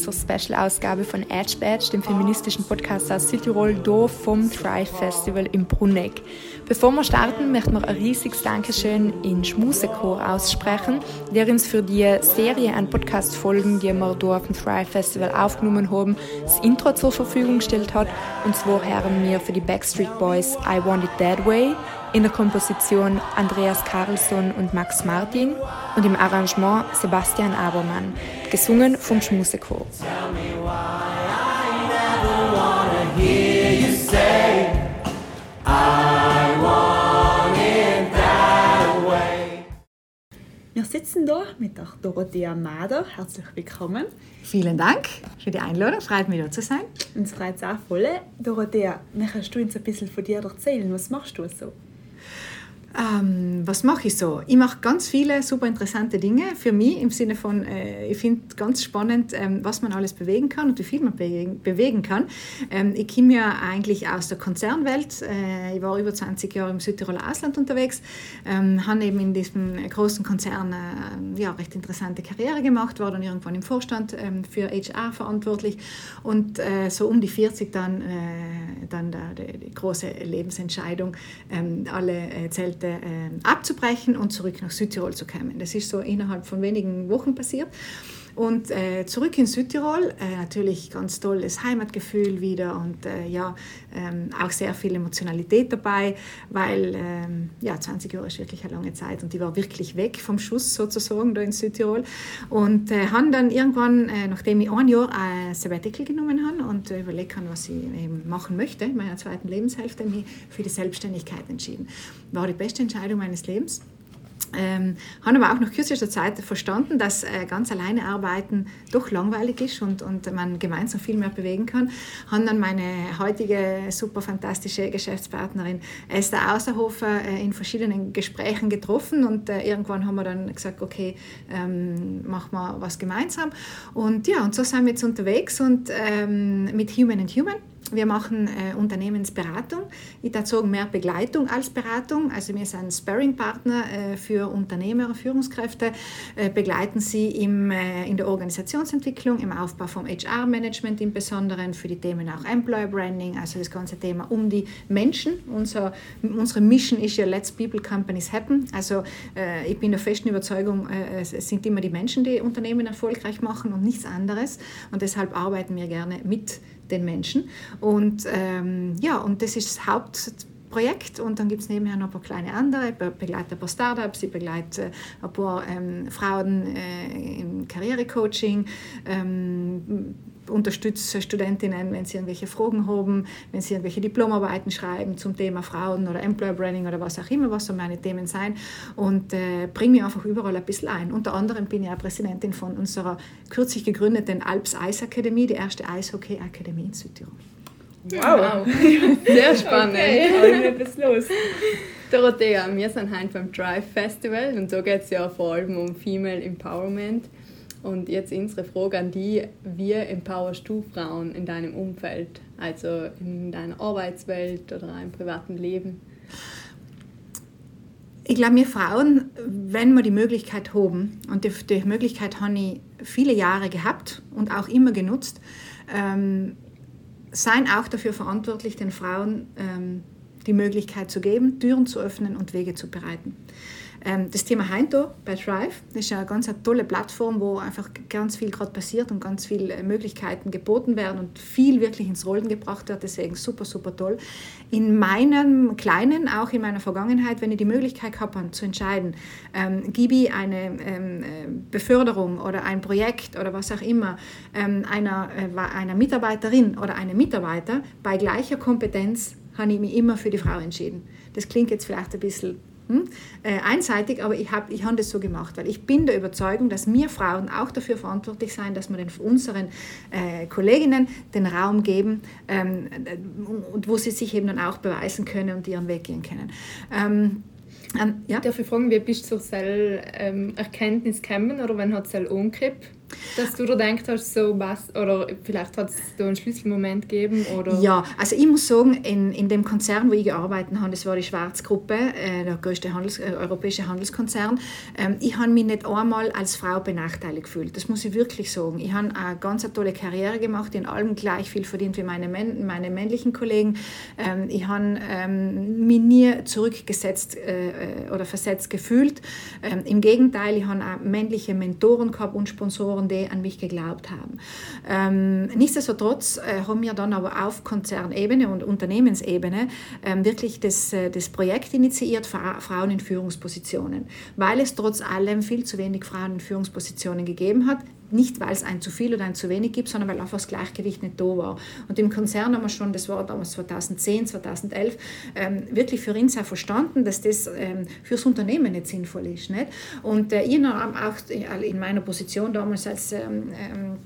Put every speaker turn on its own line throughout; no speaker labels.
zur Special-Ausgabe von Edge Badge, dem feministischen Podcast aus Südtirol, hier vom Thrive Festival im Bruneck. Bevor wir starten, möchten wir ein riesiges Dankeschön in Schmusechor aussprechen, der uns für die Serie an Podcast-Folgen, die wir hier auf dem Thrive Festival aufgenommen haben, das Intro zur Verfügung gestellt hat. Und zwar haben wir für die Backstreet Boys I Want It That Way, in der Komposition Andreas Carlsson und Max Martin und im Arrangement Sebastian Abermann, gesungen vom Schmusechor.
Wir sitzen da mit der Dorothea Mader. Herzlich willkommen.
Vielen Dank für die Einladung. Freut mich, da zu sein.
Uns freut es auch voll. Dorothea, möchtest du uns ein bisschen von dir erzählen? Was machst du so?
Ähm, was mache ich so? Ich mache ganz viele super interessante Dinge für mich im Sinne von, äh, ich finde ganz spannend, ähm, was man alles bewegen kann und wie viel man bewegen, bewegen kann. Ähm, ich komme ja eigentlich aus der Konzernwelt. Äh, ich war über 20 Jahre im Südtiroler Ausland unterwegs, ähm, habe eben in diesem großen Konzern äh, ja, recht interessante Karriere gemacht, war dann irgendwann im Vorstand ähm, für HR verantwortlich und äh, so um die 40 dann, äh, dann die, die große Lebensentscheidung, ähm, alle äh, Zelt Projekte äh, abzubrechen und zurück nach Südtirol zu kommen. Das ist so innerhalb von wenigen Wochen passiert. Und äh, zurück in Südtirol, äh, natürlich ganz tolles Heimatgefühl wieder und äh, ja, ähm, auch sehr viel Emotionalität dabei, weil ähm, ja, 20 Jahre ist wirklich eine lange Zeit und die war wirklich weg vom Schuss sozusagen da in Südtirol. Und äh, habe dann irgendwann, äh, nachdem ich ein Jahr ein Sabbatical genommen habe und äh, überlegt habe, was ich eben machen möchte, in meiner zweiten Lebenshälfte, mich für die Selbstständigkeit entschieden. War die beste Entscheidung meines Lebens. Ähm, habe aber auch nach kürzester Zeit verstanden, dass äh, ganz alleine arbeiten doch langweilig ist und, und man gemeinsam viel mehr bewegen kann. Habe dann meine heutige super fantastische Geschäftspartnerin Esther Außerhofer äh, in verschiedenen Gesprächen getroffen und äh, irgendwann haben wir dann gesagt, okay, ähm, machen wir was gemeinsam. Und ja, und so sind wir jetzt unterwegs und ähm, mit Human and Human wir machen äh, Unternehmensberatung. Ich dazu mehr Begleitung als Beratung. Also wir sind Sparringpartner äh, für Unternehmer und Führungskräfte, äh, begleiten sie im, äh, in der Organisationsentwicklung, im Aufbau vom HR-Management im Besonderen, für die Themen auch Employer Branding, also das ganze Thema um die Menschen. Unser, unsere Mission ist ja Let's People Companies Happen. Also äh, ich bin der festen Überzeugung, äh, es sind immer die Menschen, die Unternehmen erfolgreich machen und nichts anderes. Und deshalb arbeiten wir gerne mit den Menschen. Und ähm, ja, und das ist das Hauptprojekt und dann gibt es nebenher noch ein paar kleine andere. Ich begleite ein paar Startups, ich begleite ein paar ähm, Frauen äh, im Karrierecoaching, ähm, unterstütze Studentinnen, wenn sie irgendwelche Fragen haben, wenn sie irgendwelche Diplomarbeiten schreiben zum Thema Frauen oder Employer Branding oder was auch immer, was so meine Themen sein und äh, bringe mich einfach überall ein bisschen ein. Unter anderem bin ich auch Präsidentin von unserer kürzlich gegründeten Alps Eis Akademie, die erste Eishockey-Akademie in Südtirol.
Wow, sehr spannend. Okay, was los. Dorothea, wir sind heute beim Drive Festival und da geht es ja vor allem um Female Empowerment. Und jetzt unsere Frage an die, wie empowerst du Frauen in deinem Umfeld, also in deiner Arbeitswelt oder im privaten Leben?
Ich glaube, wir Frauen, wenn wir die Möglichkeit haben, und die, die Möglichkeit habe ich viele Jahre gehabt und auch immer genutzt, ähm, seien auch dafür verantwortlich, den Frauen ähm, die Möglichkeit zu geben, Türen zu öffnen und Wege zu bereiten. Ähm, das Thema Heinto bei Thrive das ist eine ganz eine tolle Plattform, wo einfach ganz viel gerade passiert und ganz viele äh, Möglichkeiten geboten werden und viel wirklich ins Rollen gebracht wird. Deswegen super, super toll. In meinem Kleinen, auch in meiner Vergangenheit, wenn ich die Möglichkeit habe, zu entscheiden, ähm, gebe ich eine ähm, äh, Beförderung oder ein Projekt oder was auch immer ähm, einer, äh, einer Mitarbeiterin oder einem Mitarbeiter bei gleicher Kompetenz habe ich mich immer für die Frau entschieden. Das klingt jetzt vielleicht ein bisschen hm, äh, einseitig, aber ich habe ich hab das so gemacht, weil ich bin der Überzeugung, dass wir Frauen auch dafür verantwortlich sind, dass wir den, unseren äh, Kolleginnen den Raum geben ähm, und wo sie sich eben dann auch beweisen können und ihren Weg gehen können.
Ähm, ähm, ja? Darf ich fragen, wie bist du zur ähm, Erkenntnis gekommen oder wann hat es umgekippt? Dass du da denkst hast, so was, oder vielleicht hat es da einen Schlüsselmoment gegeben? Oder?
Ja, also ich muss sagen, in, in dem Konzern, wo ich gearbeitet habe, das war die Schwarzgruppe, äh, der größte Handels, äh, europäische Handelskonzern, ähm, ich habe mich nicht einmal als Frau benachteiligt gefühlt. Das muss ich wirklich sagen. Ich habe eine ganz tolle Karriere gemacht, in allem gleich viel verdient wie meine, meine männlichen Kollegen. Ähm, ich habe ähm, mich nie zurückgesetzt äh, oder versetzt gefühlt. Ähm, Im Gegenteil, ich habe auch männliche Mentoren gehabt und Sponsoren, die an mich geglaubt haben. Ähm, nichtsdestotrotz äh, haben wir dann aber auf Konzernebene und Unternehmensebene ähm, wirklich das, äh, das Projekt initiiert, Frauen in Führungspositionen, weil es trotz allem viel zu wenig Frauen in Führungspositionen gegeben hat nicht weil es ein zu viel oder ein zu wenig gibt, sondern weil einfach das Gleichgewicht nicht da war. Und im Konzern haben wir schon, das war damals 2010, 2011, ähm, wirklich für uns auch verstanden, dass das ähm, fürs Unternehmen nicht sinnvoll ist. Nicht? Und äh, ich habe auch in meiner Position damals als ähm ähm,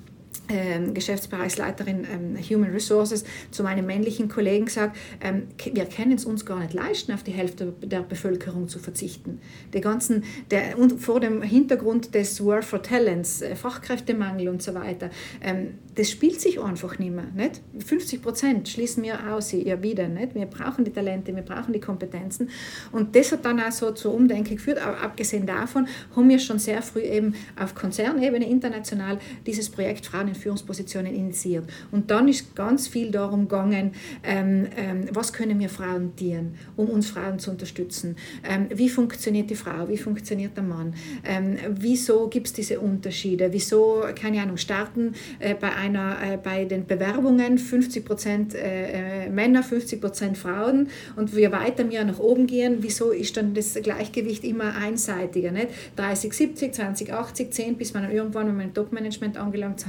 Geschäftsbereichsleiterin ähm, Human Resources zu meinem männlichen Kollegen gesagt, ähm, wir können es uns gar nicht leisten, auf die Hälfte der Bevölkerung zu verzichten. Die ganzen, der, und vor dem Hintergrund des War for Talents, äh, Fachkräftemangel und so weiter, ähm, das spielt sich einfach nicht mehr. Nicht? 50 Prozent schließen wir aus, ja wieder. Nicht? Wir brauchen die Talente, wir brauchen die Kompetenzen. Und das hat dann auch so zu Umdenken geführt. Aber abgesehen davon haben wir schon sehr früh eben auf Konzernebene international dieses Projekt Frauen in Führungspositionen initiiert. Und dann ist ganz viel darum gegangen, ähm, ähm, was können wir Frauen dienen, um uns Frauen zu unterstützen. Ähm, wie funktioniert die Frau, wie funktioniert der Mann, ähm, wieso gibt es diese Unterschiede, wieso, keine Ahnung, starten äh, bei, einer, äh, bei den Bewerbungen 50 Prozent äh, äh Männer, 50 Prozent Frauen und wir weiter mehr nach oben gehen, wieso ist dann das Gleichgewicht immer einseitiger, nicht? 30, 70, 20, 80, 10, bis man dann irgendwann, wenn man im Top-Management angelangt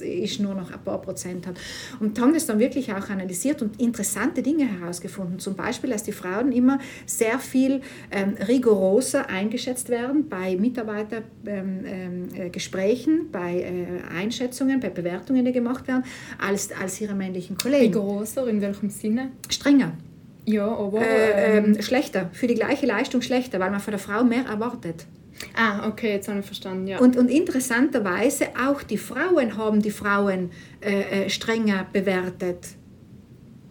ist, nur noch ein paar Prozent hat. Und haben das dann wirklich auch analysiert und interessante Dinge herausgefunden. Zum Beispiel, dass die Frauen immer sehr viel ähm, rigoroser eingeschätzt werden bei Mitarbeitergesprächen, ähm, ähm, bei äh, Einschätzungen, bei Bewertungen, die gemacht werden, als, als ihre männlichen Kollegen.
Rigoroser, in welchem Sinne?
Strenger.
Ja, aber...
Äh, ähm, schlechter, für die gleiche Leistung schlechter, weil man von der Frau mehr erwartet.
Ah, okay, jetzt habe ich verstanden, ja.
Und, und interessanterweise auch die Frauen haben die Frauen äh, äh strenger bewertet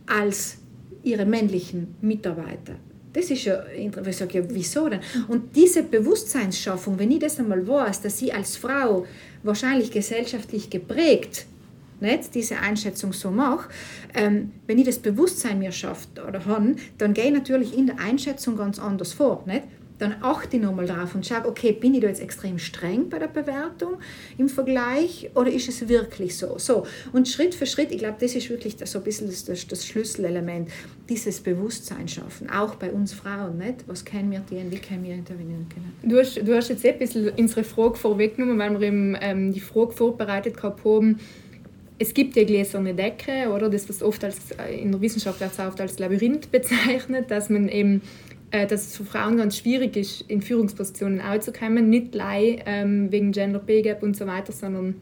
als ihre männlichen Mitarbeiter. Das ist ja interessant. Ich sage, ja, wieso denn? Und diese Bewusstseinsschaffung, wenn ich das einmal weiß, dass sie als Frau wahrscheinlich gesellschaftlich geprägt nicht, diese Einschätzung so mache, ähm, wenn ich das Bewusstsein mir schafft oder habe, dann gehe ich natürlich in der Einschätzung ganz anders vor. Nicht? Dann achte ich nochmal drauf und schaue, okay, bin ich da jetzt extrem streng bei der Bewertung im Vergleich oder ist es wirklich so? so und Schritt für Schritt, ich glaube, das ist wirklich so ein bisschen das, das, das, Schlüsselelement, dieses Bewusstsein schaffen, auch bei uns Frauen, nicht? was können wir tun, wie können wir intervenieren können.
Du hast, du hast jetzt ein bisschen unsere Frage vorweggenommen, weil wir eben ähm, die Frage vorbereitet haben, es gibt die gläserne Decke, oder das, was oft als, äh, in der Wissenschaft oft als Labyrinth bezeichnet, dass man eben dass es für Frauen ganz schwierig ist, in Führungspositionen anzukommen. Nicht allein ähm, wegen Gender Pay Gap und so weiter, sondern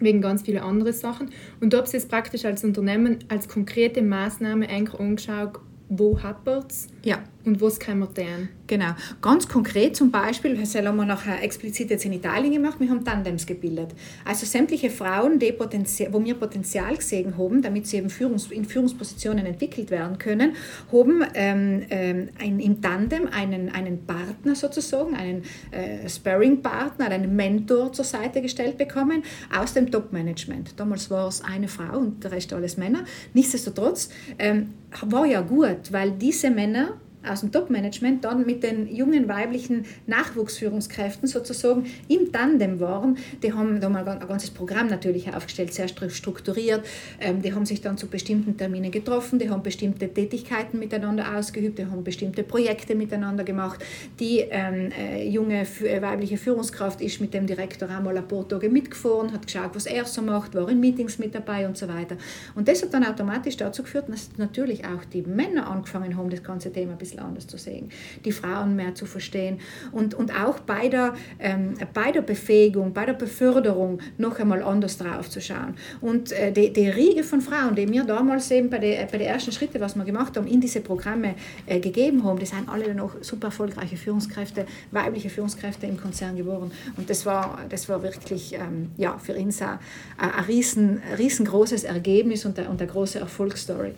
wegen ganz vielen anderen Sachen. Und habe ich es praktisch als Unternehmen als konkrete Maßnahme angeschaut, wo hapert es
ja.
und was kann man tun.
Genau. Ganz konkret zum Beispiel, das haben wir nachher explizit jetzt in Italien gemacht, wir haben Tandems gebildet. Also sämtliche Frauen, die Potenzial, wo wir Potenzial gesehen haben, damit sie eben Führungs, in Führungspositionen entwickelt werden können, haben ähm, ähm, ein, im Tandem einen, einen Partner sozusagen, einen äh, Sparring-Partner, einen Mentor zur Seite gestellt bekommen aus dem Top-Management. Damals war es eine Frau und der Rest alles Männer. Nichtsdestotrotz ähm, war ja gut, weil diese Männer aus dem Top-Management dann mit den jungen weiblichen Nachwuchsführungskräften sozusagen im Tandem waren. Die haben da mal ein ganzes Programm natürlich aufgestellt, sehr strukturiert. Ähm, die haben sich dann zu bestimmten Terminen getroffen, die haben bestimmte Tätigkeiten miteinander ausgeübt, die haben bestimmte Projekte miteinander gemacht. Die ähm, äh, junge äh, weibliche Führungskraft ist mit dem Direktor einmal ein paar Tage mitgefahren, hat geschaut, was er so macht, war in Meetings mit dabei und so weiter. Und das hat dann automatisch dazu geführt, dass natürlich auch die Männer angefangen haben, das ganze Thema ein bisschen bisschen anders zu sehen, die Frauen mehr zu verstehen und, und auch bei der, ähm, bei der Befähigung, bei der Beförderung noch einmal anders drauf zu schauen. Und äh, die, die Riege von Frauen, die wir damals eben bei den bei der ersten Schritten, was wir gemacht haben, in diese Programme äh, gegeben haben, die sind alle dann auch super erfolgreiche Führungskräfte, weibliche Führungskräfte im Konzern geworden. Und das war, das war wirklich ähm, ja, für uns ein, ein riesen, riesengroßes Ergebnis und eine, und eine große Erfolgsstory.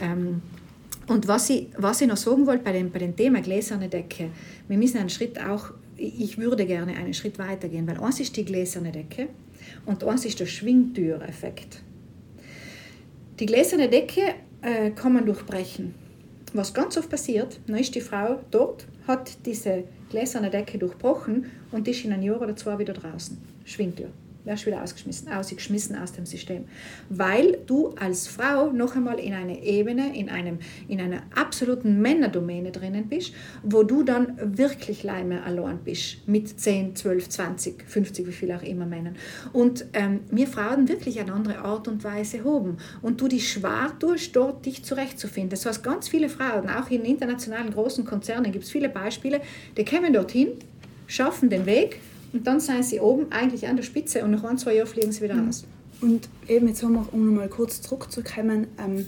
Ähm, und was ich, was ich noch sagen wollte bei dem, bei dem Thema gläserne Decke, wir müssen einen Schritt auch, ich würde gerne einen Schritt weitergehen, weil eins ist die gläserne Decke und eins ist der Schwingtüreffekt. Die gläserne Decke äh, kann man durchbrechen. Was ganz oft passiert, dann ist die Frau dort, hat diese gläserne Decke durchbrochen und ist in ein Jahr oder zwei wieder draußen. Schwingtür wärst wieder ausgeschmissen, ausgeschmissen aus dem System. Weil du als Frau noch einmal in einer Ebene, in, einem, in einer absoluten Männerdomäne drinnen bist, wo du dann wirklich leider allein bist. Mit 10, 12, 20, 50, wie viel auch immer Männern. Und ähm, wir Frauen wirklich eine andere Art und Weise haben. Und du die schwer tust, dort dich zurechtzufinden. Das heißt, ganz viele Frauen, auch in internationalen großen Konzernen, gibt es viele Beispiele, die kommen dorthin, schaffen den Weg, und dann sind sie oben eigentlich an der Spitze und nach ein, zwei Jahren fliegen sie wieder mhm. raus.
Und eben jetzt haben wir, um nochmal kurz zurückzukommen, ähm,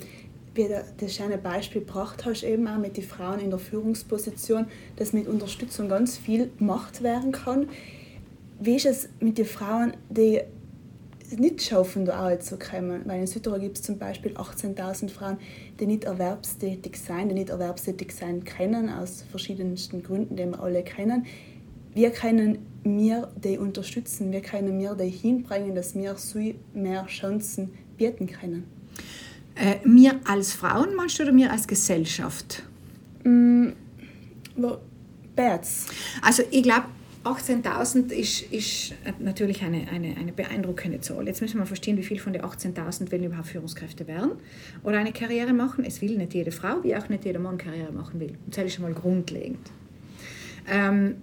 wie du das schöne Beispiel gebracht hast, eben auch mit den Frauen in der Führungsposition, dass mit Unterstützung ganz viel gemacht werden kann. Wie ist es mit den Frauen, die nicht schaffen, da auch zu kommen? Weil in Südtirol gibt es zum Beispiel 18.000 Frauen, die nicht erwerbstätig sind, die nicht erwerbstätig sein können, aus verschiedensten Gründen, die wir alle kennen. Wir können wir die unterstützen, wie können wir die hinbringen, dass wir so mehr Chancen bieten können?
Äh, wir als Frauen meinst du oder wir als Gesellschaft?
Mm, beides.
Also ich glaube, 18.000 ist, ist natürlich eine, eine, eine beeindruckende Zahl. Jetzt müssen wir verstehen, wie viel von den 18.000 wollen überhaupt Führungskräfte werden oder eine Karriere machen. Es will nicht jede Frau, wie auch nicht jeder Mann Karriere machen will. Das ist schon mal grundlegend. Ähm,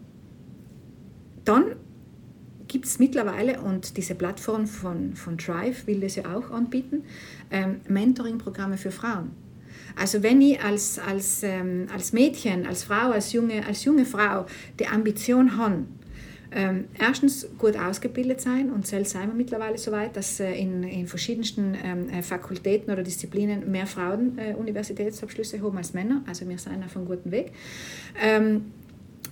dann gibt es mittlerweile, und diese Plattform von, von Drive will das ja auch anbieten, ähm, Mentoring-Programme für Frauen. Also wenn ich als, als, ähm, als Mädchen, als Frau, als junge, als junge Frau die Ambition habe, ähm, erstens gut ausgebildet sein und selbst sind wir mittlerweile so weit, dass äh, in, in verschiedensten ähm, äh, Fakultäten oder Disziplinen mehr Frauen äh, Universitätsabschlüsse haben als Männer. Also wir sind auf einem guten Weg. Ähm,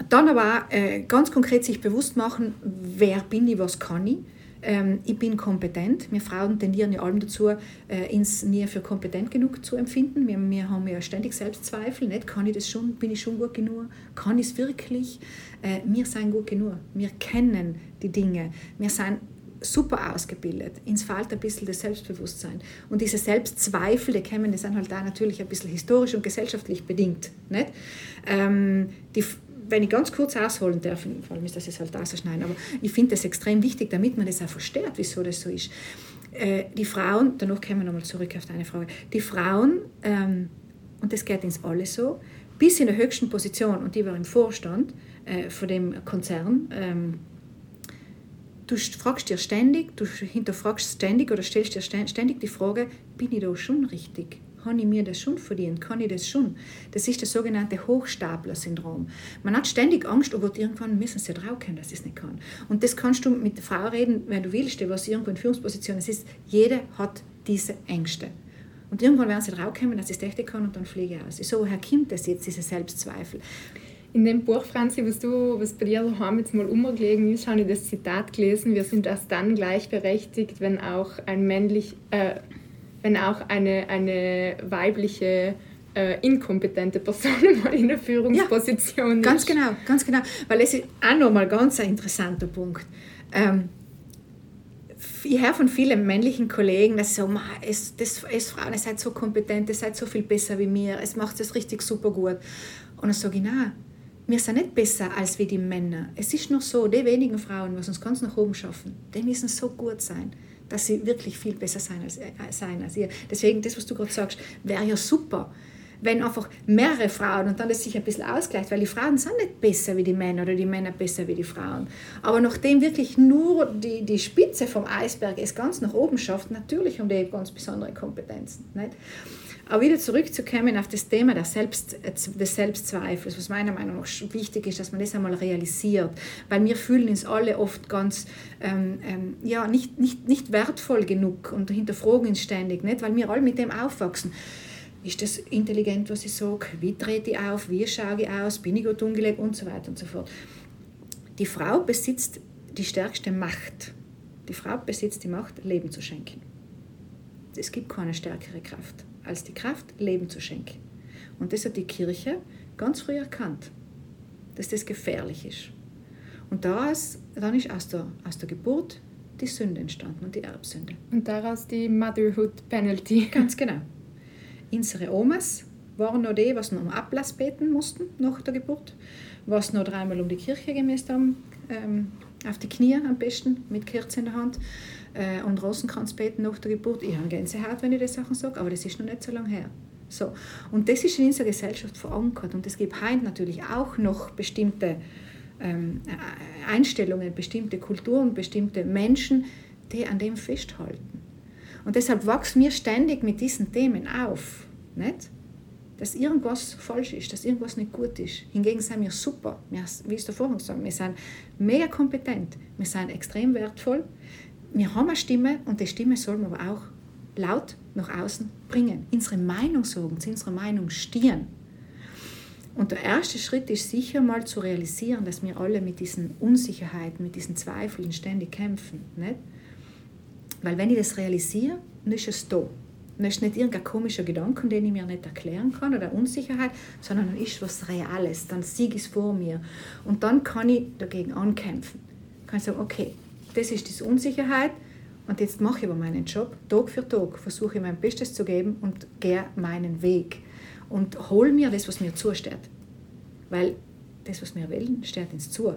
dann aber äh, ganz konkret sich bewusst machen, wer bin ich, was kann ich. Ähm, ich bin kompetent. Wir Frauen tendieren ja allem dazu, äh, uns nie für kompetent genug zu empfinden. Wir, wir haben ja ständig Selbstzweifel. Nicht? Kann ich das schon? Bin ich schon gut genug? Kann ich es wirklich? Äh, wir sind gut genug. Wir kennen die Dinge. Wir sind super ausgebildet. Ins fehlt ein bisschen das Selbstbewusstsein. Und diese Selbstzweifel, die kommen, die sind halt da natürlich ein bisschen historisch und gesellschaftlich bedingt. Nicht? Ähm, die, wenn ich ganz kurz ausholen darf, vor allem ist das jetzt halt ausschneiden, aber ich finde das extrem wichtig, damit man das auch versteht, wieso das so ist. Äh, die Frauen, danach kommen wir nochmal zurück auf deine Frage, die Frauen, ähm, und das geht ins alle so, bis in der höchsten Position, und die war im Vorstand äh, von dem Konzern, ähm, du fragst dir ständig, du hinterfragst ständig oder stellst dir ständig die Frage, bin ich da schon richtig? Habe ich mir das schon verdient? Kann ich das schon? Das ist das sogenannte Hochstapler-Syndrom. Man hat ständig Angst, oh irgendwann müssen sie draufkommen, dass ich es nicht kann. Und das kannst du mit der Frau reden, wenn du willst, was irgendwo in Führungsposition ist. Jeder hat diese Ängste. Und irgendwann werden sie draufkommen, dass ich es echt kann und dann fliege ich aus. So, woher kommt das jetzt, diese Selbstzweifel?
In dem Buch, Franzi, was, du, was bei dir daheim jetzt mal umgelegen ist, habe ich das Zitat gelesen, wir sind erst dann gleichberechtigt, wenn auch ein männlich, äh, wenn auch eine, eine weibliche äh, inkompetente Person mal in der Führungsposition
ja, ganz ist. genau, ganz genau. Weil es ist auch nochmal ganz ein interessanter Punkt. Ähm, ich höre von vielen männlichen Kollegen, dass sie so, es, das, es Frauen, ihr seid so kompetent, ihr seid so viel besser wie mir, es macht es richtig super gut. Und dann sage ich, nein, wir sind nicht besser als wie die Männer. Es ist nur so, die wenigen Frauen, die uns ganz nach oben schaffen, die müssen so gut sein dass sie wirklich viel besser sein als, äh, sein als ihr. Deswegen, das, was du gerade sagst, wäre ja super, wenn einfach mehrere Frauen und dann das sich ein bisschen ausgleicht, weil die Frauen sind nicht besser wie die Männer oder die Männer besser wie die Frauen. Aber nachdem wirklich nur die, die Spitze vom Eisberg es ganz nach oben schafft, natürlich haben die ganz besondere Kompetenzen. Nicht? Aber wieder zurückzukommen auf das Thema Selbst, des Selbstzweifels, was meiner Meinung nach wichtig ist, dass man das einmal realisiert. Weil wir fühlen uns alle oft ganz ähm, ähm, ja, nicht, nicht, nicht wertvoll genug und hinterfragen uns ständig, nicht? weil wir alle mit dem aufwachsen ist das intelligent, was ich sage, wie trete ich auf, wie schaue ich aus, bin ich gut umgelegt und so weiter und so fort. Die Frau besitzt die stärkste Macht. Die Frau besitzt die Macht, Leben zu schenken. Es gibt keine stärkere Kraft als die Kraft, Leben zu schenken. Und das hat die Kirche ganz früh erkannt, dass das gefährlich ist. Und daraus, dann ist aus der, aus der Geburt die Sünde entstanden und die Erbsünde.
Und daraus die Motherhood Penalty.
Ganz genau. Unsere Omas waren noch die, was noch um Ablass beten mussten nach der Geburt, was noch dreimal um die Kirche gemäßt haben, ähm, auf die Knie am besten, mit Kerze in der Hand äh, und Rosenkranz beten nach der Geburt. Ich habe Gänsehaut, wenn ich das Sachen sage, aber das ist noch nicht so lange her. So. Und das ist in unserer Gesellschaft verankert und es gibt heute natürlich auch noch bestimmte ähm, Einstellungen, bestimmte Kulturen, bestimmte Menschen, die an dem festhalten. Und deshalb wachsen wir ständig mit diesen Themen auf. Nicht? Dass irgendwas falsch ist, dass irgendwas nicht gut ist. Hingegen sind wir super. Wir, wie ich es vorhin gesagt wir sind mega kompetent, wir sind extrem wertvoll. Wir haben eine Stimme und die Stimme soll man aber auch laut nach außen bringen. Unsere Meinung sagen, zu unserer Meinung stehen. Und der erste Schritt ist sicher mal zu realisieren, dass wir alle mit diesen Unsicherheiten, mit diesen Zweifeln ständig kämpfen. Nicht? Weil wenn ich das realisiere, dann ist es da. Dann ist nicht irgendein komischer Gedanke, den ich mir nicht erklären kann oder Unsicherheit, sondern dann ist was Reales, dann sieg es vor mir. Und dann kann ich dagegen ankämpfen. Ich kann sagen, okay, das ist diese Unsicherheit und jetzt mache ich aber meinen Job. Tag für Tag versuche ich mein Bestes zu geben und gehe meinen Weg. Und hol mir das, was mir zusteht. Weil das, was wir wollen, steht uns zu.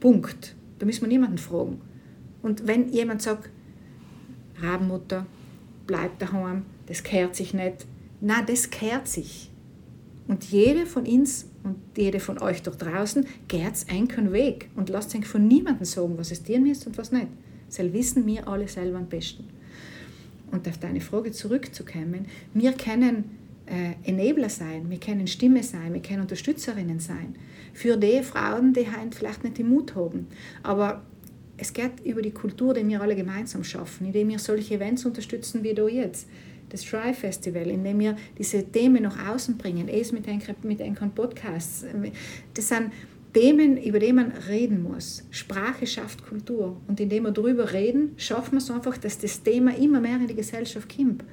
Punkt. Da müssen wir niemanden fragen. Und wenn jemand sagt, Rabenmutter, bleib daheim, das kehrt sich nicht. Na, das kehrt sich. Und jede von uns und jede von euch dort draußen geht einen Weg und lasst euch von niemandem sagen, was es dir ist und was nicht. Das wissen wir alle selber am besten. Und auf deine Frage zurückzukommen, wir können äh, Enabler sein, wir können Stimme sein, wir können Unterstützerinnen sein. Für die Frauen, die vielleicht nicht den Mut haben. Aber es geht über die Kultur, die wir alle gemeinsam schaffen, indem wir solche Events unterstützen wie da jetzt. Das Try Festival, indem wir diese Themen nach außen bringen, es mit Enkern mit Podcasts. Das sind Themen, über die man reden muss. Sprache schafft Kultur. Und indem wir darüber reden, schaffen wir es einfach, dass das Thema immer mehr in die Gesellschaft kommt.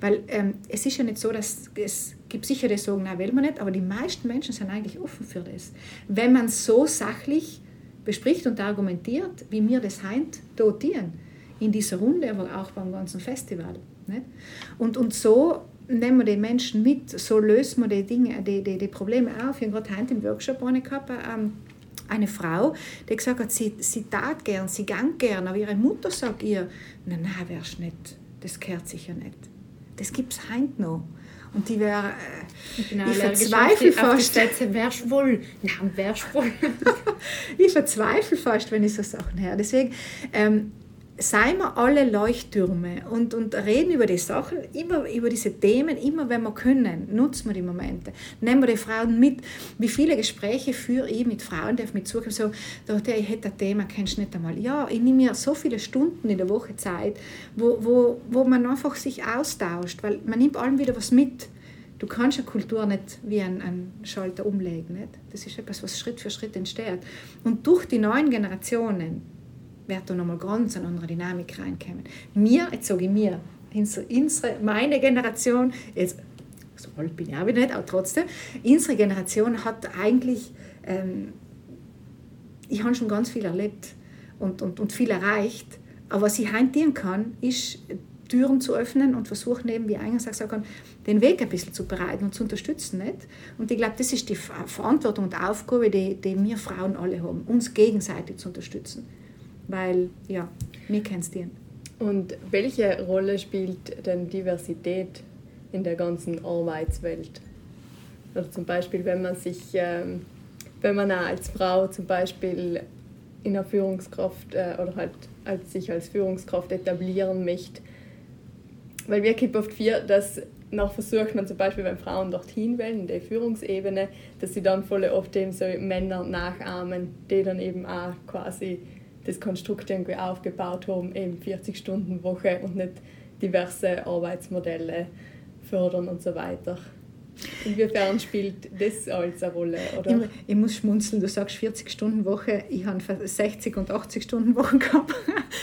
Weil ähm, es ist ja nicht so, dass es gibt sicher die sagen, nein, will man nicht, aber die meisten Menschen sind eigentlich offen für das. Wenn man so sachlich bespricht und argumentiert, wie wir das heint dotieren. In dieser Runde, aber auch beim ganzen Festival. Nicht? Und, und so nehmen wir die Menschen mit, so lösen wir die Dinge, die, die, die Probleme auf. Ich habe gerade heute im Workshop eine gehabt, ähm, eine Frau, die gesagt hat, sie, sie tat gern, sie gang gern, aber ihre Mutter sagt ihr, nein, nein, wärst nicht, das gehört sicher nicht. Das gibt es heute noch. Und die wäre, äh, ich, ich verzweifle fast.
wärst wohl, nein, wärst wohl.
ich verzweifle fast, wenn ich so Sachen höre. Deswegen, ähm, seien wir alle Leuchttürme und, und reden über die Sachen, immer über diese Themen, immer wenn wir können, nutzen wir die Momente. Nehmen wir die Frauen mit. Wie viele Gespräche führe ich mit Frauen, die auf mich zukommen, so, ich hätte ein Thema, kennst du nicht einmal. Ja, ich nehme mir so viele Stunden in der Woche Zeit, wo, wo, wo man einfach sich austauscht, weil man nimmt allem wieder was mit. Du kannst eine Kultur nicht wie ein, ein Schalter umlegen. Nicht? Das ist etwas, was Schritt für Schritt entsteht. Und durch die neuen Generationen, wird da nochmal ganz eine andere Dynamik reinkommen. Mir, jetzt sage ich mir, unsere, meine Generation, jetzt, so alt bin ich auch wieder nicht, aber trotzdem, unsere Generation hat eigentlich, ähm, ich habe schon ganz viel erlebt und, und, und viel erreicht, aber was ich heute kann, ist Türen zu öffnen und versuchen eben, wie eingangs gesagt habe, den Weg ein bisschen zu bereiten und zu unterstützen. Nicht? Und ich glaube, das ist die Verantwortung und Aufgabe, die, die wir Frauen alle haben, uns gegenseitig zu unterstützen weil ja, mir kennst du.
Und welche Rolle spielt denn Diversität
in der ganzen Arbeitswelt. Oder zum Beispiel, wenn man sich, ähm, wenn man als Frau zum Beispiel in der Führungskraft äh, oder halt als sich als Führungskraft etablieren möchte. Weil wir kippen oft vier, dass nach versucht man zum Beispiel, wenn Frauen dorthin wollen, in der Führungsebene, dass sie dann voll oft eben so Männer nachahmen, die dann eben auch quasi das Konstrukt irgendwie aufgebaut haben, eben 40-Stunden-Woche und nicht diverse Arbeitsmodelle fördern und so weiter. Inwiefern spielt das als eine Rolle? Oder?
Ich, ich, muss schmunzeln, du sagst 40-Stunden-Woche, ich habe 60- und 80-Stunden-Wochen gehabt.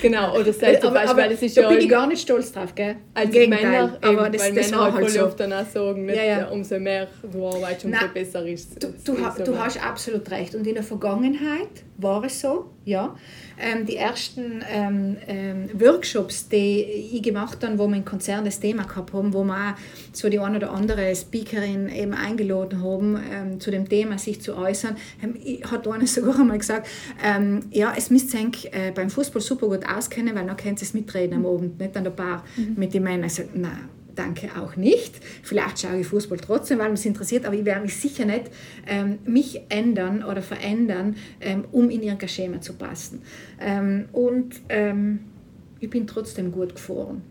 Genau, oder sei zum Beispiel,
aber, das ist da ja bin ich gar nicht stolz drauf, gell?
Als Gegenteil, Männer, eben, aber das, weil das Männer halt so. oft dann auch sagen, nicht, ja, ja. umso mehr du arbeitest, umso Nein, besser ist
es. Du, du, ha, du hast absolut recht und in der Vergangenheit war es so, ja. Ähm, die ersten ähm, ähm, Workshops, die ich gemacht habe, wo wir in Konzern das Thema gehabt haben, wo wir auch so die eine oder andere Speakerin eben eingeladen haben, ähm, zu dem Thema sich zu äußern, ähm, hat eine sogar einmal gesagt, ähm, ja, es müsst ihr äh, beim Fußball super gut auskennen, weil dann könnt ihr es mitreden am Abend, nicht an der Bar mhm. mit den Männern. Ich sage, nein, danke auch nicht. Vielleicht schaue ich Fußball trotzdem, weil mich interessiert, aber ich werde mich sicher nicht ähm, mich ändern oder verändern, ähm, um in ihr Schema zu passen. Ähm, und ähm, ich bin trotzdem gut gefahren.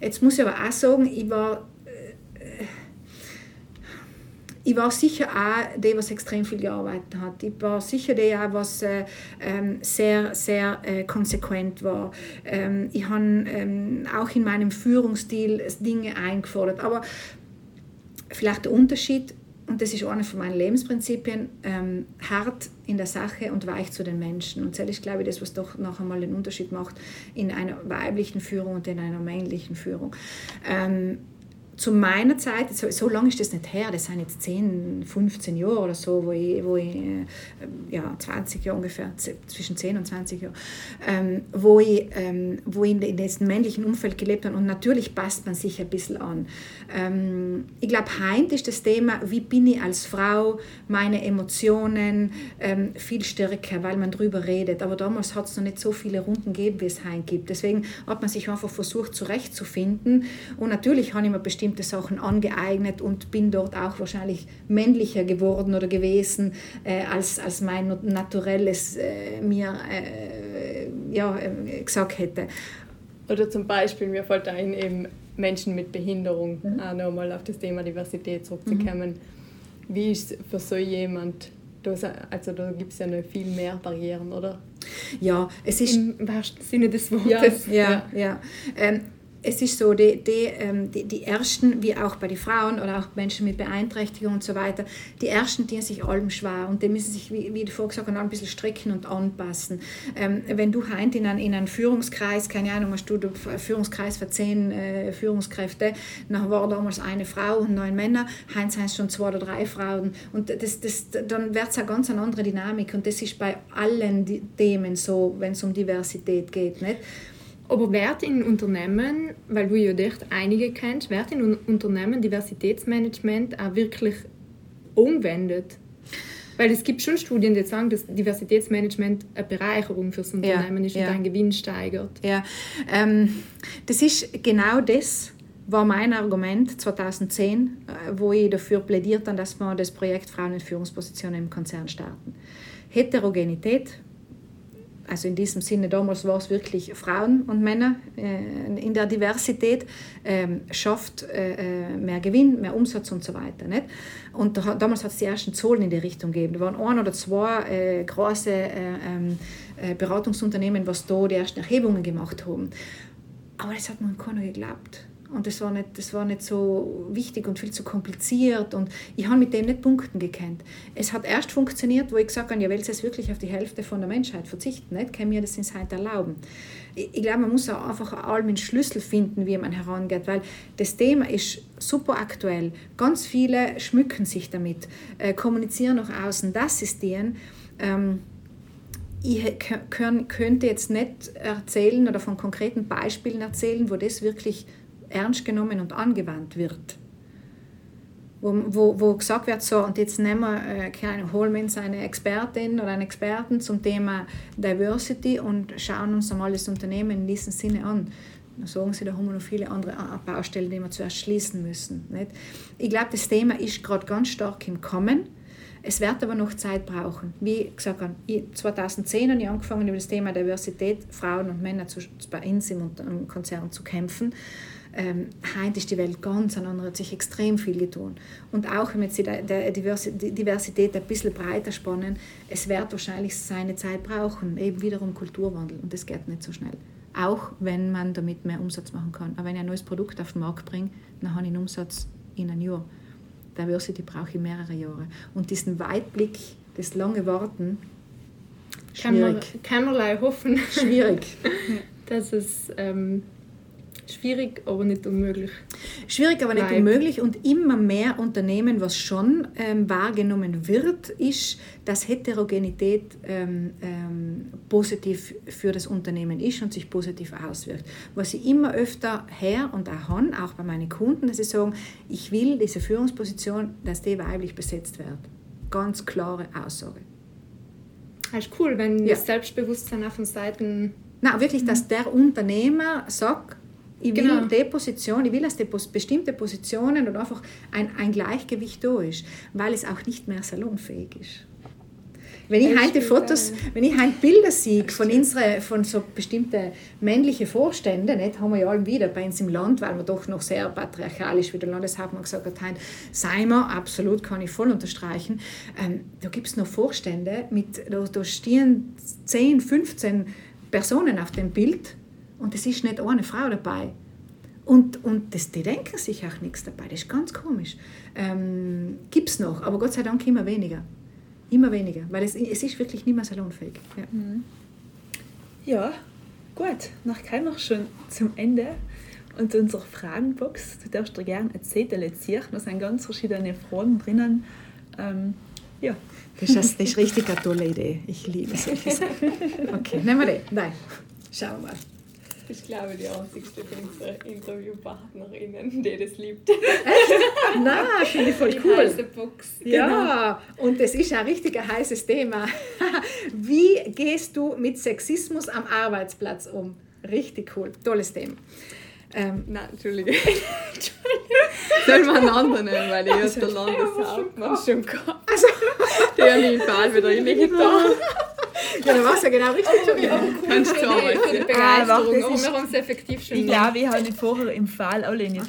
Jetzt muss ich aber auch sagen, ich war ich war sicher auch die, was extrem viel gearbeitet hat. Ich war sicher auch, was äh, ähm, sehr, sehr äh, konsequent war. Ähm, ich habe ähm, auch in meinem Führungsstil Dinge eingefordert. Aber vielleicht der Unterschied, und das ist einer von meinen Lebensprinzipien, ähm, hart in der Sache und weich zu den Menschen. Und das ist, glaube ich, das, was doch noch einmal den Unterschied macht in einer weiblichen Führung und in einer männlichen Führung. Ähm, zu meiner Zeit, so, so lange ist das nicht her, das sind jetzt 10, 15 Jahre oder so, wo ich, wo ich äh, ja, 20 Jahre ungefähr, zwischen 10 und 20 Jahren, ähm, wo ich, ähm, wo ich in, in diesem männlichen Umfeld gelebt habe und natürlich passt man sich ein bisschen an. Ähm, ich glaube, heute ist das Thema, wie bin ich als Frau, meine Emotionen ähm, viel stärker, weil man darüber redet, aber damals hat es noch nicht so viele Runden gegeben, wie es heute gibt. Deswegen hat man sich einfach versucht zurechtzufinden und natürlich habe ich mir bestimmt bestimmte Sachen angeeignet und bin dort auch wahrscheinlich männlicher geworden oder gewesen, äh, als, als mein Naturelles äh, mir äh, ja, äh, gesagt hätte.
Oder zum Beispiel, mir fällt ein, eben Menschen mit Behinderung, mhm. auch nochmal auf das Thema Diversität zurückzukommen. Mhm. Wie ist für so jemand also da gibt es ja noch viel mehr Barrieren, oder?
Ja, es ist...
Im wahrsten Sinne des Wortes.
Ja, ja. ja. Ähm, es ist so, die, die, ähm, die, die, Ersten, wie auch bei den Frauen oder auch Menschen mit Beeinträchtigung und so weiter, die Ersten die sich allem schwer und die müssen sich, wie, wie du vorher gesagt hast, ein bisschen strecken und anpassen. Ähm, wenn du heint in einen, in einen Führungskreis, keine Ahnung, hast du einen Führungskreis für zehn äh, Führungskräfte, dann war damals eine Frau und neun Männer, heint sind schon zwei oder drei Frauen und das, das, dann wird es eine ganz andere Dynamik und das ist bei allen Themen so, wenn es um Diversität geht. Nicht?
Aber wird in Unternehmen, weil du ja dort einige kennst, wird in Unternehmen Diversitätsmanagement auch wirklich umwendet? Weil es gibt schon Studien, die sagen, dass Diversitätsmanagement eine Bereicherung für das Unternehmen ja, ist und ja. einen Gewinn steigert.
Ja, ähm, das ist genau das, war mein Argument 2010, äh, wo ich dafür plädiert habe, dass wir das Projekt Frauen in Führungspositionen im Konzern starten. Heterogenität also in diesem Sinne, damals war es wirklich Frauen und Männer äh, in der Diversität, ähm, schafft äh, äh, mehr Gewinn, mehr Umsatz und so weiter. Nicht? Und da, damals hat es die ersten Zahlen in die Richtung gegeben. Da waren ein oder zwei äh, große äh, ähm, äh, Beratungsunternehmen, was da die ersten Erhebungen gemacht haben. Aber das hat man keiner geglaubt. Und das war, nicht, das war nicht so wichtig und viel zu kompliziert. Und ich habe mit dem nicht punkten gekannt. Es hat erst funktioniert, wo ich gesagt habe, ja, will es wirklich auf die Hälfte von der Menschheit verzichten? Nicht? Kann mir das ins Zeit erlauben? Ich, ich glaube, man muss auch einfach allem einen Schlüssel finden, wie man herangeht, weil das Thema ist super aktuell. Ganz viele schmücken sich damit, äh, kommunizieren nach außen, das ist deren. Ähm, ich könnte jetzt nicht erzählen oder von konkreten Beispielen erzählen, wo das wirklich ernst genommen und angewandt wird. Wo, wo, wo gesagt wird, so, und jetzt nehmen wir, äh, holen wir uns eine Expertin oder einen Experten zum Thema Diversity und schauen uns einmal das Unternehmen in diesem Sinne an. Dann sagen sie, da haben wir noch viele andere Baustellen, die wir zuerst schließen müssen. Nicht? Ich glaube, das Thema ist gerade ganz stark im Kommen. Es wird aber noch Zeit brauchen. Wie gesagt, 2010 habe ich angefangen, über das Thema Diversität, Frauen und Männer zu, bei uns im Konzern zu kämpfen. Ähm, heute ist die Welt ganz anders, hat sich extrem viel getan. Und auch wenn wir jetzt die Diversität ein bisschen breiter spannen, es wird wahrscheinlich seine Zeit brauchen, eben wiederum Kulturwandel. Und das geht nicht so schnell. Auch wenn man damit mehr Umsatz machen kann. Aber wenn ich ein neues Produkt auf den Markt bringe, dann habe ich einen Umsatz in einem Jahr. Diversity brauche ich mehrere Jahre. Und diesen Weitblick, das lange Warten,
schwierig. Kann man, man hoffen.
Schwierig.
dass es ähm, Schwierig, aber nicht unmöglich.
Schwierig, aber nicht Vibe. unmöglich. Und immer mehr Unternehmen, was schon ähm, wahrgenommen wird, ist, dass Heterogenität ähm, ähm, positiv für das Unternehmen ist und sich positiv auswirkt. Was ich immer öfter her und auch han, auch bei meinen Kunden, dass sie sagen, ich will diese Führungsposition, dass die weiblich besetzt wird. Ganz klare Aussage.
Das ist cool, wenn ja. das Selbstbewusstsein auf den Seiten
na wirklich, dass mhm. der Unternehmer sagt, ich will genau. die Position, ich will, dass die bestimmte Positionen und einfach ein, ein Gleichgewicht da ist, weil es auch nicht mehr salonfähig ist. Wenn ich heute Fotos, wenn ich heute Bilder sehe von, unsere, von so bestimmten männlichen Vorständen, nicht, haben wir ja alle wieder bei uns im Land, weil wir doch noch sehr patriarchalisch, wie der Landeshauptmann gesagt hat, heute seien wir, absolut, kann ich voll unterstreichen, ähm, da gibt es noch Vorstände, mit, da, da stehen 10, 15 Personen auf dem Bild und es ist nicht eine Frau dabei. Und, und das, die denken sich auch nichts dabei. Das ist ganz komisch. Ähm, Gibt es noch, aber Gott sei Dank immer weniger. Immer weniger, weil es, es ist wirklich nicht mehr salonfähig. Ja, mhm.
ja gut. Nach kommen wir schon zum Ende. Und unsere Fragenbox, du darfst dir gerne ein Zettel ziehen. Da sind ganz verschiedene Fragen drinnen. Ähm, ja.
Das ist, das ist richtig eine tolle Idee. Ich liebe solche Sachen. Okay, nehmen wir die. Nein, schauen wir mal.
Ich glaube, die einzigste von unseren Interviewpartnerinnen, die das liebt.
Nein, finde ich voll die cool. Heiße Box. Ja, genau. und das ist ein richtig heißes Thema. Wie gehst du mit Sexismus am Arbeitsplatz um? Richtig cool, tolles Thema.
Ähm, Nein, Entschuldige. Soll man einen anderen nehmen, weil ich also, der Landeshauptmann schon gehabt. Also, der hat mich Fall wieder reingetan.
War es ja genau richtig. Oh, ja,
Kannst du arbeiten. Für die Begeisterung, ah, aber wir haben es effektiv schon
Ich glaube, ich habe nicht vorher im Fall alle nicht.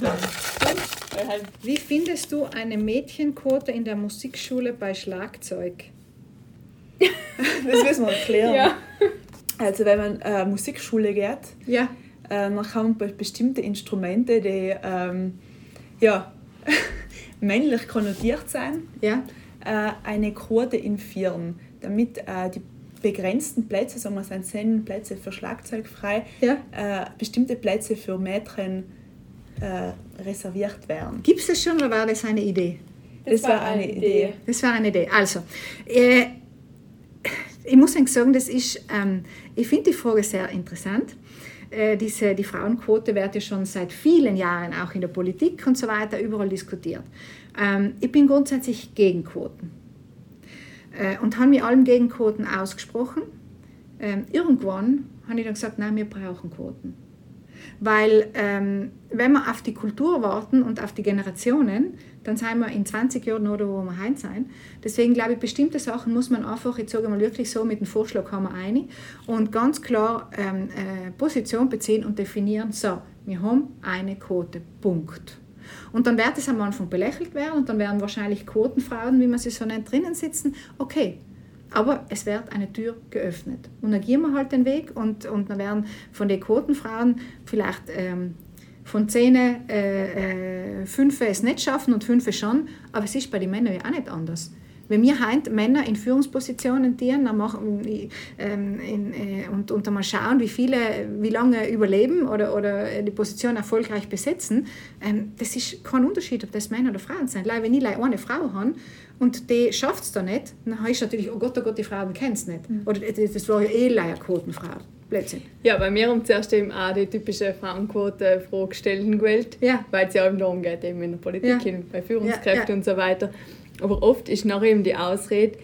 Wie findest du eine Mädchenquote in der Musikschule bei Schlagzeug?
das müssen wir erklären. Ja. Also wenn man äh, Musikschule geht, ja. äh, dann kann man bestimmte Instrumente, die ähm, ja, männlich konnotiert sein, ja. äh, eine Quote in Vieren, damit äh, die begrenzten Plätze, sagen wir, sind zehn Plätze für Schlagzeug frei, ja. äh, bestimmte Plätze für Mädchen äh, reserviert werden.
Gibt es das schon oder war das eine Idee?
Das, das war eine Idee. Idee.
Das war eine Idee. Also, äh, ich muss sagen, das ist, ähm, ich finde die Frage sehr interessant. Äh, diese, die Frauenquote wird ja schon seit vielen Jahren auch in der Politik und so weiter überall diskutiert. Ähm, ich bin grundsätzlich gegen Quoten und habe mir allen gegen Quoten ausgesprochen. Ähm, irgendwann habe ich dann gesagt, nein, wir brauchen Quoten. Weil ähm, wenn wir auf die Kultur warten und auf die Generationen, dann sind wir in 20 Jahren oder wo wir heute sein. Deswegen glaube ich, bestimmte Sachen muss man einfach, ich sage mal wirklich so, mit dem Vorschlag haben wir eine und ganz klar ähm, äh, Position beziehen und definieren, so, wir haben eine Quote, Punkt. Und dann wird es am Anfang belächelt werden und dann werden wahrscheinlich Quotenfrauen, wie man sie so nennt, drinnen sitzen. Okay, aber es wird eine Tür geöffnet. Und dann gehen wir halt den Weg und, und dann werden von den Quotenfrauen vielleicht ähm, von zehn äh, äh, fünf es nicht schaffen und fünf schon, aber es ist bei den Männern ja auch nicht anders. Wenn wir heute Männer in Führungspositionen dienen dann machen, ähm, in, äh, und, und mal schauen, wie viele, wie lange überleben oder, oder die Position erfolgreich besetzen, ähm, das ist kein Unterschied, ob das Männer oder Frauen sind. wenn ich eine Frau habe und die schafft es da nicht, dann heißt natürlich, oh Gott, oh Gott, die Frauen kennen es nicht. Mhm. Oder das war ja eh eine Quotenfrau. Blödsinn.
Ja, bei mir haben zuerst eben auch die typische Frauenquote-Frage gestellt gewählt, ja. weil es ja eben darum geht, eben in der Politik, ja. bei Führungskräften ja, und so weiter. Aber oft ist nachher eben die Ausrede,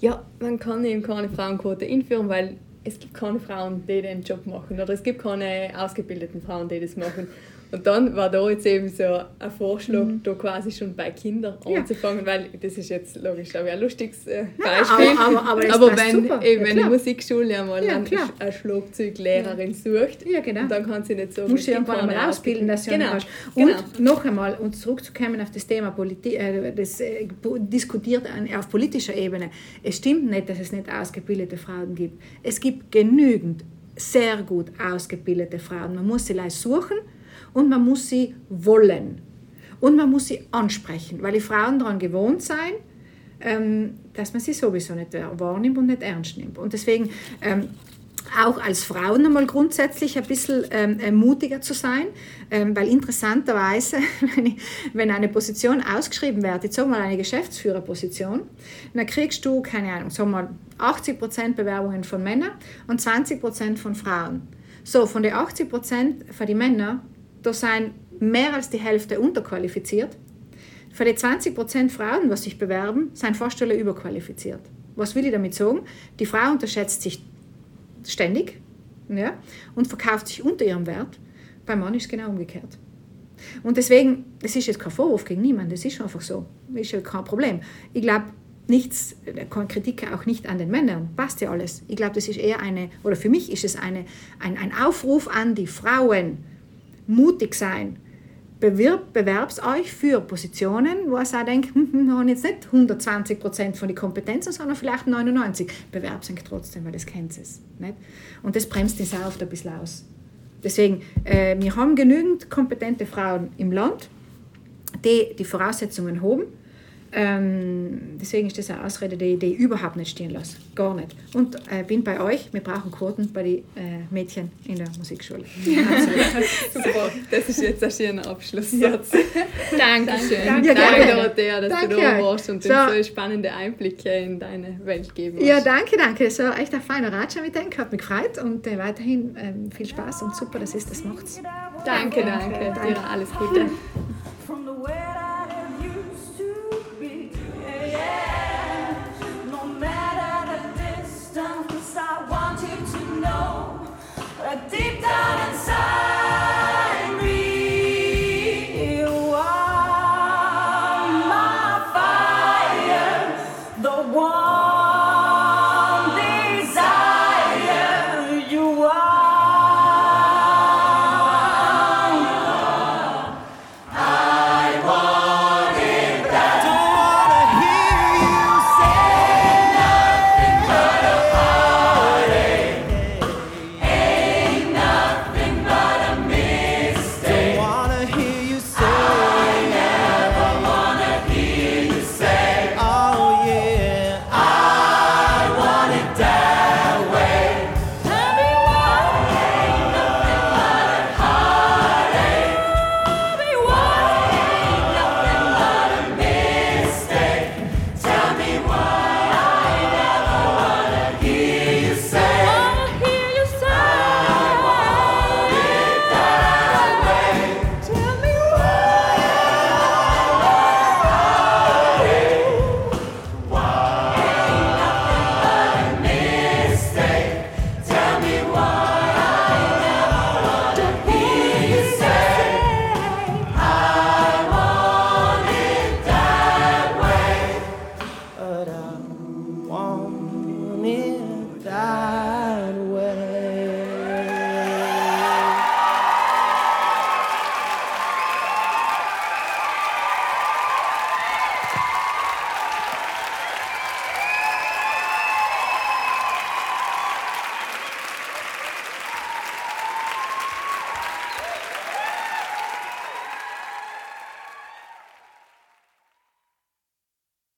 ja, man kann eben keine Frauenquote einführen, weil es gibt keine Frauen, die den Job machen oder es gibt keine ausgebildeten Frauen, die das machen. Und dann war da jetzt eben so ein Vorschlag, mhm. da quasi schon bei Kindern ja. anzufangen, weil das ist jetzt logisch, glaube ich, ein lustiges äh, Beispiel. Ja, aber, aber, aber, aber wenn eben ja, eine Musikschule einmal ja, eine Schlagzeuglehrerin sucht, ja, genau. dann kann sie nicht so
Muss sie irgendwann einmal ausbilden, dass sie genau. Und genau. noch einmal, um zurückzukommen auf das Thema Politi äh, das äh, diskutiert auf politischer Ebene, es stimmt nicht, dass es nicht ausgebildete Frauen gibt. Es gibt genügend sehr gut ausgebildete Frauen. Man muss sie leicht suchen und man muss sie wollen. Und man muss sie ansprechen, weil die Frauen daran gewohnt sein, ähm, dass man sie sowieso nicht wahrnimmt und nicht ernst nimmt. Und deswegen ähm, auch als Frauen einmal grundsätzlich ein bisschen ähm, äh, mutiger zu sein, ähm, weil interessanterweise, wenn, ich, wenn, eine Position ausgeschrieben wird, jetzt sag mal eine Geschäftsführerposition, dann kriegst du, keine Ahnung, sag mal 80% Bewerbungen von Männern und 20% von Frauen. So, von den 80% von den Männern da sind mehr als die Hälfte unterqualifiziert. Für die 20% Frauen, die sich bewerben, sind fast alle überqualifiziert. Was will ich damit sagen? Die Frau unterschätzt sich ständig ja, und verkauft sich unter ihrem Wert. Beim Mann ist es genau umgekehrt. Und deswegen, das ist jetzt kein Vorwurf gegen niemanden, das ist einfach so. Das ist ja kein Problem. Ich glaube, nichts, keine Kritik auch nicht an den Männern, passt ja alles. Ich glaube, das ist eher eine, oder für mich ist es eine, ein, ein Aufruf an die Frauen, mutig sein. Bewirb, bewerbst euch für Positionen, wo ihr auch denkt, hm, hm, wir haben jetzt nicht 120 Prozent von den Kompetenzen, sondern vielleicht 99. Bewerbt euch trotzdem, weil das kennt es. Und das bremst uns auch oft ein bisschen aus. Deswegen, äh, wir haben genügend kompetente Frauen im Land, die die Voraussetzungen haben ähm, deswegen ist das eine Ausrede, die, die ich überhaupt nicht stehen lasse. Gar nicht. Und äh, bin bei euch, wir brauchen Quoten bei den äh, Mädchen in der Musikschule.
Super, das ist jetzt ein schöner Abschlusssatz.
Ja. Dankeschön.
Danke, danke Dorothea, dass danke. du da warst und so. uns so spannende Einblicke in deine Welt geben hast.
Ja, danke, danke. So echt ein feiner Ratscher mit dem, hat mich gefreut und äh, weiterhin ähm, viel Spaß und super, dass ihr das macht.
Danke, danke. danke. Dir alles Gute.